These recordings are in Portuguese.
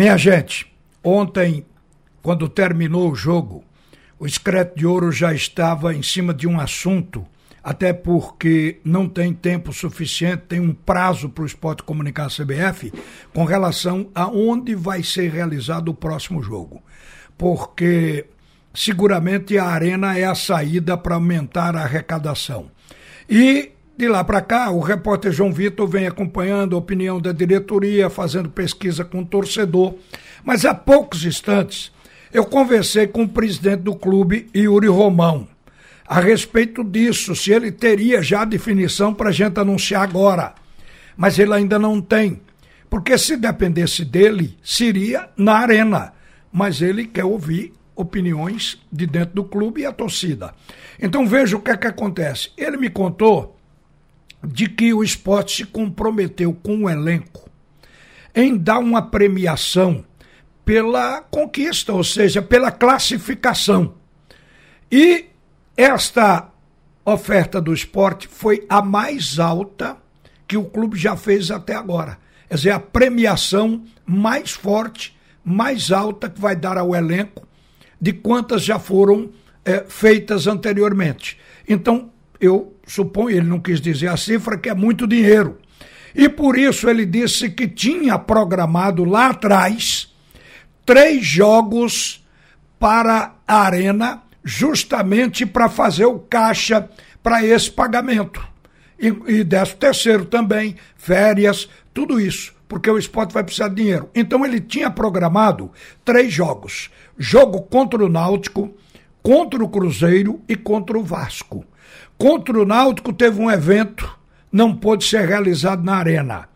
Minha gente, ontem, quando terminou o jogo, o Escreto de Ouro já estava em cima de um assunto, até porque não tem tempo suficiente, tem um prazo para o Esporte Comunicar CBF com relação a onde vai ser realizado o próximo jogo. Porque seguramente a arena é a saída para aumentar a arrecadação. E de lá para cá, o repórter João Vitor vem acompanhando a opinião da diretoria, fazendo pesquisa com o torcedor. Mas há poucos instantes, eu conversei com o presidente do clube, Yuri Romão, a respeito disso, se ele teria já definição para a gente anunciar agora. Mas ele ainda não tem. Porque se dependesse dele, seria na arena. Mas ele quer ouvir opiniões de dentro do clube e a torcida. Então veja o que é que acontece. Ele me contou de que o esporte se comprometeu com o elenco em dar uma premiação pela conquista, ou seja, pela classificação. E esta oferta do esporte foi a mais alta que o clube já fez até agora. Quer dizer, a premiação mais forte, mais alta que vai dar ao elenco de quantas já foram é, feitas anteriormente. Então, eu suponho, ele não quis dizer a cifra, que é muito dinheiro. E por isso ele disse que tinha programado lá atrás três jogos para a Arena, justamente para fazer o caixa para esse pagamento. E, e décimo terceiro também, férias, tudo isso, porque o esporte vai precisar de dinheiro. Então ele tinha programado três jogos: jogo contra o Náutico, contra o Cruzeiro e contra o Vasco. Contra o Náutico teve um evento, não pôde ser realizado na Arena.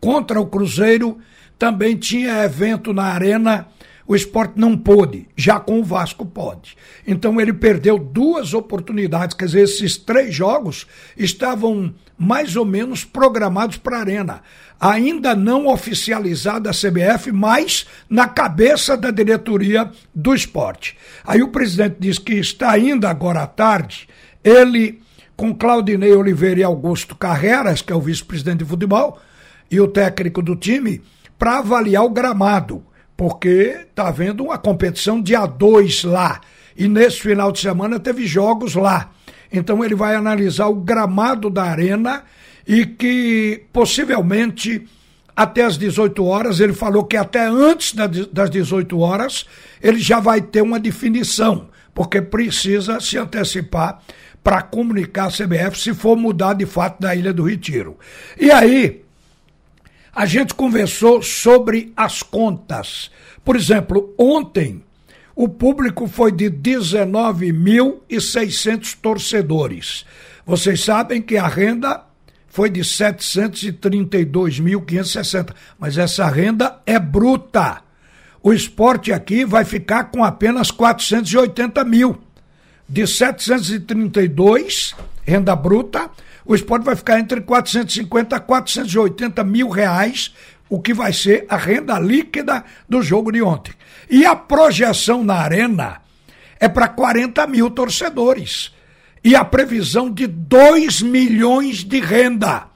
Contra o Cruzeiro também tinha evento na Arena, o esporte não pôde, já com o Vasco pode. Então ele perdeu duas oportunidades, quer dizer, esses três jogos estavam mais ou menos programados para a Arena. Ainda não oficializada a CBF, mas na cabeça da diretoria do esporte. Aí o presidente diz que está ainda agora à tarde ele, com Claudinei Oliveira e Augusto Carreras, que é o vice-presidente de futebol, e o técnico do time, para avaliar o gramado, porque está havendo uma competição de A2 lá. E nesse final de semana teve jogos lá. Então ele vai analisar o gramado da arena e que possivelmente até as 18 horas, ele falou que até antes das 18 horas ele já vai ter uma definição, porque precisa se antecipar para comunicar a CBF se for mudar de fato da Ilha do Retiro. E aí, a gente conversou sobre as contas. Por exemplo, ontem o público foi de 19.600 torcedores. Vocês sabem que a renda foi de 732.560, mas essa renda é bruta. O esporte aqui vai ficar com apenas 480 mil de 732, renda bruta, o esporte vai ficar entre 450 a 480 mil reais, o que vai ser a renda líquida do jogo de ontem. E a projeção na arena é para 40 mil torcedores. E a previsão de 2 milhões de renda.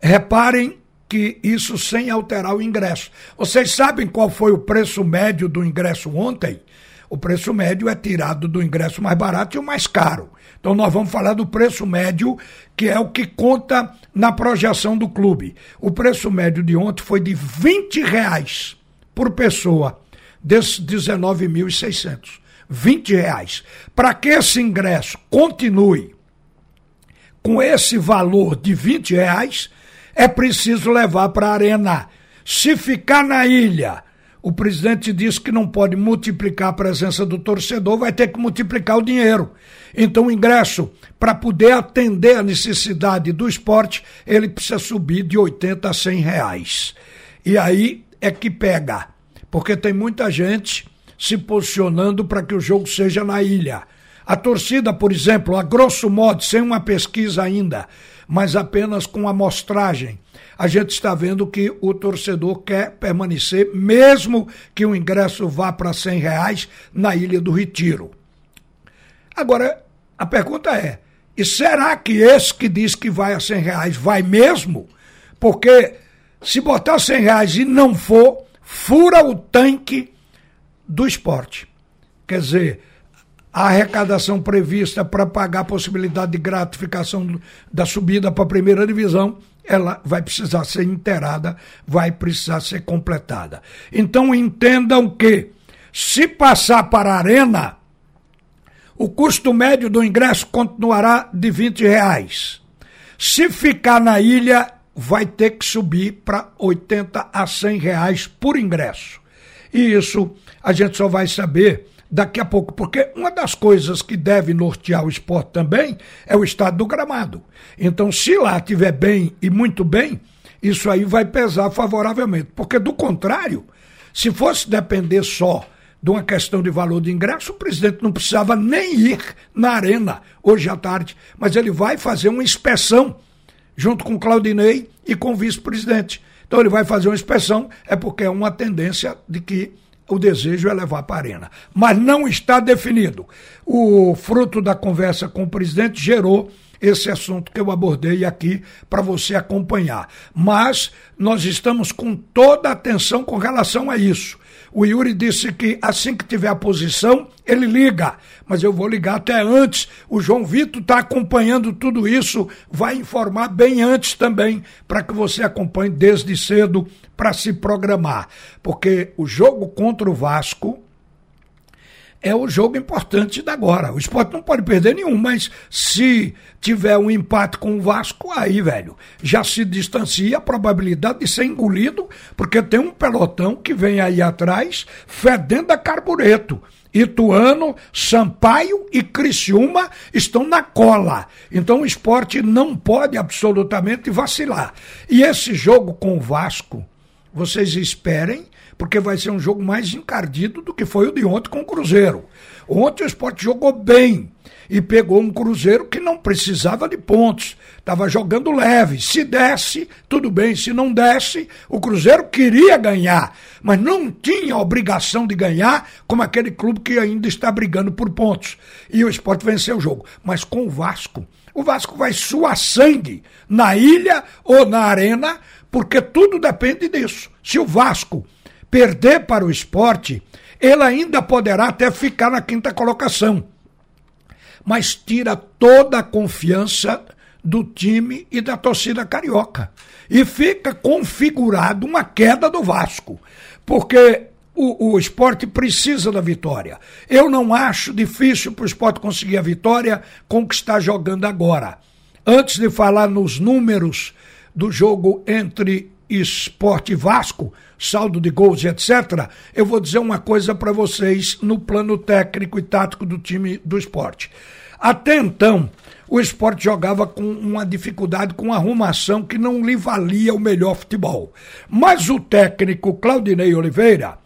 Reparem que isso sem alterar o ingresso. Vocês sabem qual foi o preço médio do ingresso ontem? O preço médio é tirado do ingresso mais barato e o mais caro. Então nós vamos falar do preço médio, que é o que conta na projeção do clube. O preço médio de ontem foi de 20 reais por pessoa, desses 19.600. 20 reais. Para que esse ingresso continue com esse valor de 20 reais, é preciso levar para a arena. Se ficar na ilha o presidente disse que não pode multiplicar a presença do torcedor, vai ter que multiplicar o dinheiro. Então, o ingresso, para poder atender a necessidade do esporte, ele precisa subir de 80 a 100 reais. E aí é que pega, porque tem muita gente se posicionando para que o jogo seja na ilha. A torcida, por exemplo, a grosso modo, sem uma pesquisa ainda, mas apenas com amostragem, a gente está vendo que o torcedor quer permanecer, mesmo que o ingresso vá para 100 reais na Ilha do Retiro. Agora, a pergunta é, e será que esse que diz que vai a 100 reais vai mesmo? Porque se botar 100 reais e não for, fura o tanque do esporte. Quer dizer, a arrecadação prevista para pagar a possibilidade de gratificação da subida para a primeira divisão, ela vai precisar ser inteirada, vai precisar ser completada. Então entendam que, se passar para a arena, o custo médio do ingresso continuará de 20 reais. Se ficar na ilha, vai ter que subir para 80 a 100 reais por ingresso. E isso a gente só vai saber daqui a pouco, porque uma das coisas que deve nortear o esporte também é o estado do gramado. Então, se lá estiver bem e muito bem, isso aí vai pesar favoravelmente. Porque, do contrário, se fosse depender só de uma questão de valor de ingresso, o presidente não precisava nem ir na arena hoje à tarde, mas ele vai fazer uma inspeção junto com Claudinei e com o vice-presidente. Então ele vai fazer uma inspeção, é porque é uma tendência de que o desejo é levar para a arena. Mas não está definido. O fruto da conversa com o presidente gerou esse assunto que eu abordei aqui para você acompanhar. Mas nós estamos com toda a atenção com relação a isso. O Yuri disse que assim que tiver a posição, ele liga. Mas eu vou ligar até antes. O João Vitor está acompanhando tudo isso, vai informar bem antes também, para que você acompanhe desde cedo para se programar. Porque o jogo contra o Vasco é o jogo importante da agora. O esporte não pode perder nenhum, mas se tiver um empate com o Vasco, aí, velho, já se distancia a probabilidade de ser engolido, porque tem um pelotão que vem aí atrás fedendo a carbureto. Ituano, Sampaio e Criciúma estão na cola. Então o esporte não pode absolutamente vacilar. E esse jogo com o Vasco, vocês esperem porque vai ser um jogo mais encardido do que foi o de ontem com o Cruzeiro. Ontem o esporte jogou bem e pegou um Cruzeiro que não precisava de pontos, estava jogando leve. Se desse, tudo bem, se não desse, o Cruzeiro queria ganhar, mas não tinha obrigação de ganhar, como aquele clube que ainda está brigando por pontos. E o esporte venceu o jogo. Mas com o Vasco, o Vasco vai suar sangue na ilha ou na arena, porque tudo depende disso. Se o Vasco perder para o esporte, ele ainda poderá até ficar na quinta colocação. Mas tira toda a confiança do time e da torcida carioca. E fica configurado uma queda do Vasco. Porque o, o esporte precisa da vitória. Eu não acho difícil para o esporte conseguir a vitória com o que está jogando agora. Antes de falar nos números do jogo entre Esporte Vasco, saldo de gols etc., eu vou dizer uma coisa para vocês no plano técnico e tático do time do esporte. Até então, o esporte jogava com uma dificuldade, com uma arrumação que não lhe valia o melhor futebol. Mas o técnico Claudinei Oliveira,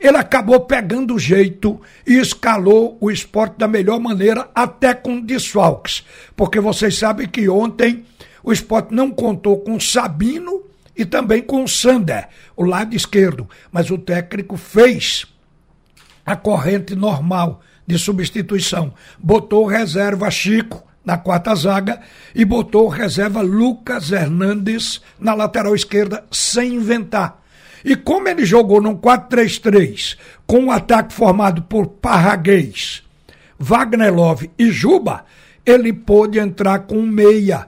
ele acabou pegando o jeito e escalou o esporte da melhor maneira, até com desfalques. Porque vocês sabem que ontem o esporte não contou com Sabino e também com o Sander, o lado esquerdo. Mas o técnico fez a corrente normal de substituição. Botou reserva Chico na quarta zaga e botou reserva Lucas Hernandes na lateral esquerda sem inventar. E como ele jogou num 4-3-3 com um ataque formado por Parraguês, Wagner Love e Juba, ele pôde entrar com meia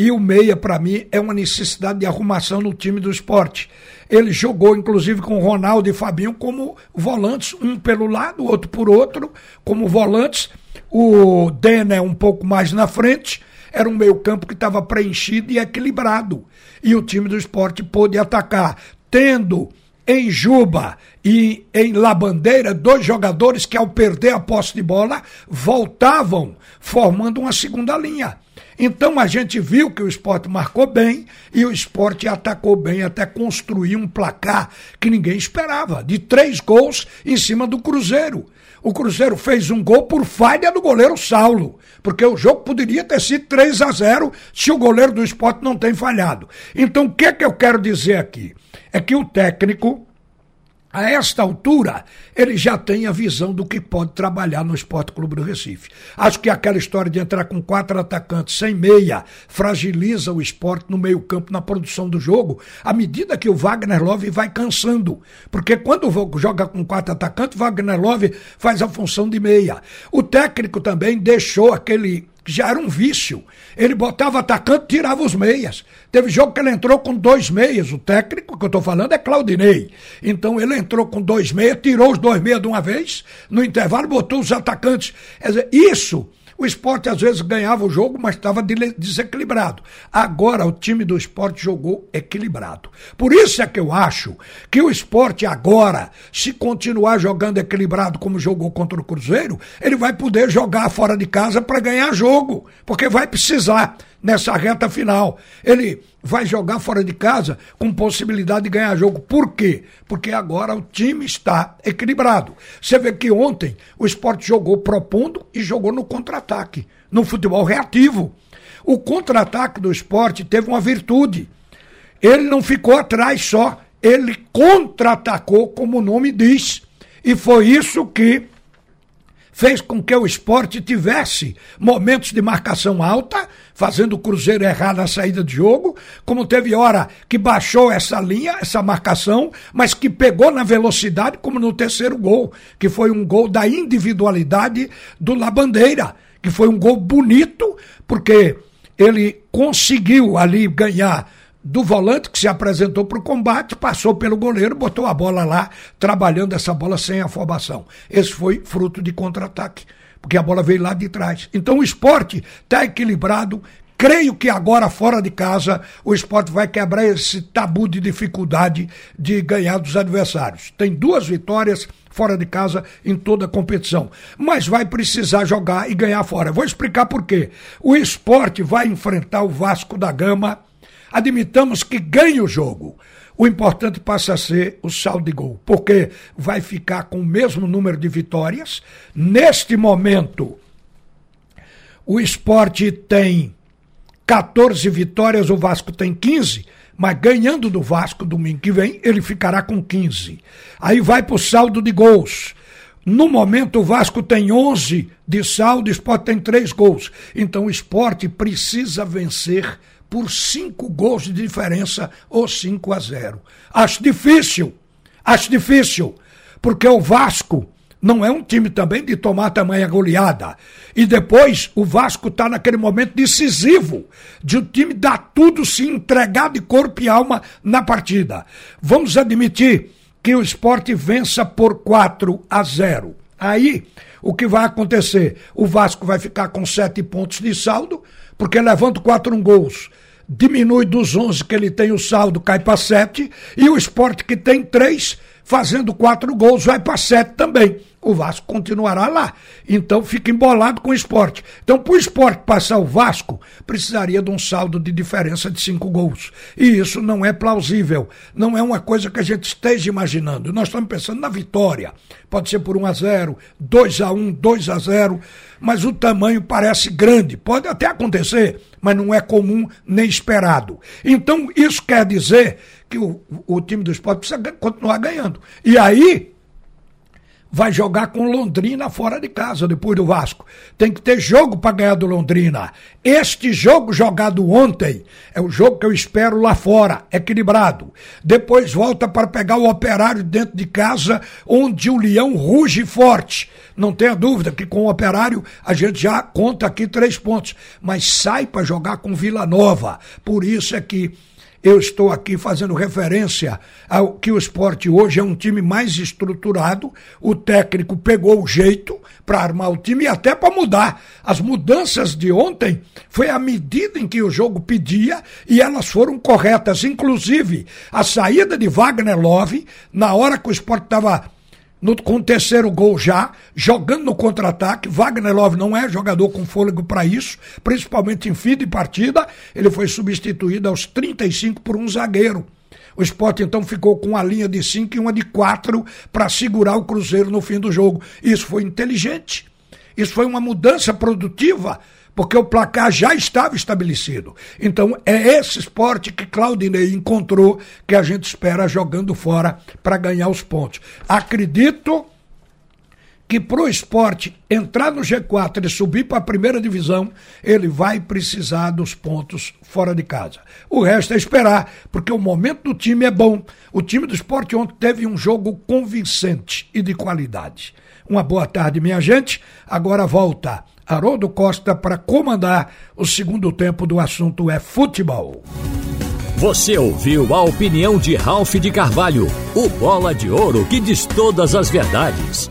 e o meia, para mim, é uma necessidade de arrumação no time do esporte. Ele jogou, inclusive, com Ronaldo e Fabinho como volantes, um pelo lado, outro por outro, como volantes. O Denner um pouco mais na frente. Era um meio-campo que estava preenchido e equilibrado. E o time do esporte pôde atacar, tendo em Juba e em Labandeira, dois jogadores que, ao perder a posse de bola, voltavam, formando uma segunda linha. Então a gente viu que o esporte marcou bem e o esporte atacou bem até construir um placar que ninguém esperava, de três gols em cima do Cruzeiro. O Cruzeiro fez um gol por falha do goleiro Saulo, porque o jogo poderia ter sido 3 a 0 se o goleiro do esporte não tem falhado. Então o que, é que eu quero dizer aqui? É que o técnico a esta altura, ele já tem a visão do que pode trabalhar no Esporte Clube do Recife. Acho que aquela história de entrar com quatro atacantes sem meia fragiliza o esporte no meio-campo, na produção do jogo, à medida que o Wagner Love vai cansando. Porque quando joga com quatro atacantes, Wagner Love faz a função de meia. O técnico também deixou aquele que já era um vício. Ele botava atacante, tirava os meias. Teve jogo que ele entrou com dois meias. O técnico que eu estou falando é Claudinei. Então ele entrou com dois meias, tirou os dois meias de uma vez, no intervalo botou os atacantes. Quer dizer, isso o esporte às vezes ganhava o jogo, mas estava desequilibrado. Agora o time do esporte jogou equilibrado. Por isso é que eu acho que o esporte agora, se continuar jogando equilibrado como jogou contra o Cruzeiro, ele vai poder jogar fora de casa para ganhar jogo, porque vai precisar nessa reta final. Ele vai jogar fora de casa com possibilidade de ganhar jogo. Por quê? Porque agora o time está equilibrado. Você vê que ontem o esporte jogou propondo e jogou no contra-ataque, no futebol reativo. O contra-ataque do esporte teve uma virtude. Ele não ficou atrás só, ele contra-atacou, como o nome diz. E foi isso que fez com que o esporte tivesse momentos de marcação alta, fazendo o Cruzeiro errar na saída de jogo, como teve hora que baixou essa linha, essa marcação, mas que pegou na velocidade, como no terceiro gol, que foi um gol da individualidade do Labandeira, que foi um gol bonito, porque ele conseguiu ali ganhar do volante que se apresentou para o combate, passou pelo goleiro, botou a bola lá, trabalhando essa bola sem afobação. Esse foi fruto de contra-ataque, porque a bola veio lá de trás. Então o esporte está equilibrado. Creio que agora, fora de casa, o esporte vai quebrar esse tabu de dificuldade de ganhar dos adversários. Tem duas vitórias fora de casa em toda a competição. Mas vai precisar jogar e ganhar fora. Vou explicar por quê. O esporte vai enfrentar o Vasco da Gama admitamos que ganhe o jogo. O importante passa a ser o saldo de gol, porque vai ficar com o mesmo número de vitórias. Neste momento, o esporte tem 14 vitórias, o Vasco tem 15, mas ganhando do Vasco domingo que vem, ele ficará com 15. Aí vai para o saldo de gols. No momento, o Vasco tem 11 de saldo, o esporte tem 3 gols. Então, o esporte precisa vencer por cinco gols de diferença ou 5 a 0. Acho difícil, acho difícil, porque o Vasco não é um time também de tomar tamanha goleada. E depois o Vasco está naquele momento decisivo de o time dar tudo, se entregar de corpo e alma na partida. Vamos admitir que o esporte vença por 4 a 0. Aí, o que vai acontecer? O Vasco vai ficar com sete pontos de saldo, porque levando quatro gols diminui dos 11 que ele tem o saldo, cai para 7, e o esporte que tem 3, fazendo quatro gols, vai para 7 também. O Vasco continuará lá. Então fica embolado com o esporte. Então, para o esporte passar o Vasco, precisaria de um saldo de diferença de cinco gols. E isso não é plausível. Não é uma coisa que a gente esteja imaginando. Nós estamos pensando na vitória. Pode ser por 1 a 0 2 a 1 2 a 0 mas o tamanho parece grande. Pode até acontecer, mas não é comum nem esperado. Então, isso quer dizer que o, o time do esporte precisa continuar ganhando. E aí, vai jogar com Londrina fora de casa depois do Vasco. Tem que ter jogo para ganhar do Londrina. Este jogo jogado ontem é o jogo que eu espero lá fora, equilibrado. Depois volta para pegar o Operário dentro de casa, onde o Leão ruge forte. Não tenha dúvida que com o Operário a gente já conta aqui três pontos, mas sai para jogar com Vila Nova. Por isso é que eu estou aqui fazendo referência ao que o esporte hoje é um time mais estruturado. O técnico pegou o jeito para armar o time e até para mudar. As mudanças de ontem foi à medida em que o jogo pedia e elas foram corretas. Inclusive, a saída de Wagner Love, na hora que o esporte estava no, com o terceiro gol já, jogando no contra-ataque. Wagner Love não é jogador com fôlego para isso, principalmente em fim de partida. Ele foi substituído aos 35 por um zagueiro. O esporte então ficou com uma linha de 5 e uma de 4 para segurar o Cruzeiro no fim do jogo. Isso foi inteligente. Isso foi uma mudança produtiva porque o placar já estava estabelecido. Então é esse esporte que Claudinei encontrou que a gente espera jogando fora para ganhar os pontos. Acredito que para o esporte entrar no G4 e subir para a primeira divisão, ele vai precisar dos pontos fora de casa. O resto é esperar, porque o momento do time é bom. O time do esporte ontem teve um jogo convincente e de qualidade. Uma boa tarde, minha gente. Agora volta Haroldo Costa para comandar o segundo tempo do assunto é futebol. Você ouviu a opinião de Ralph de Carvalho, o bola de ouro que diz todas as verdades.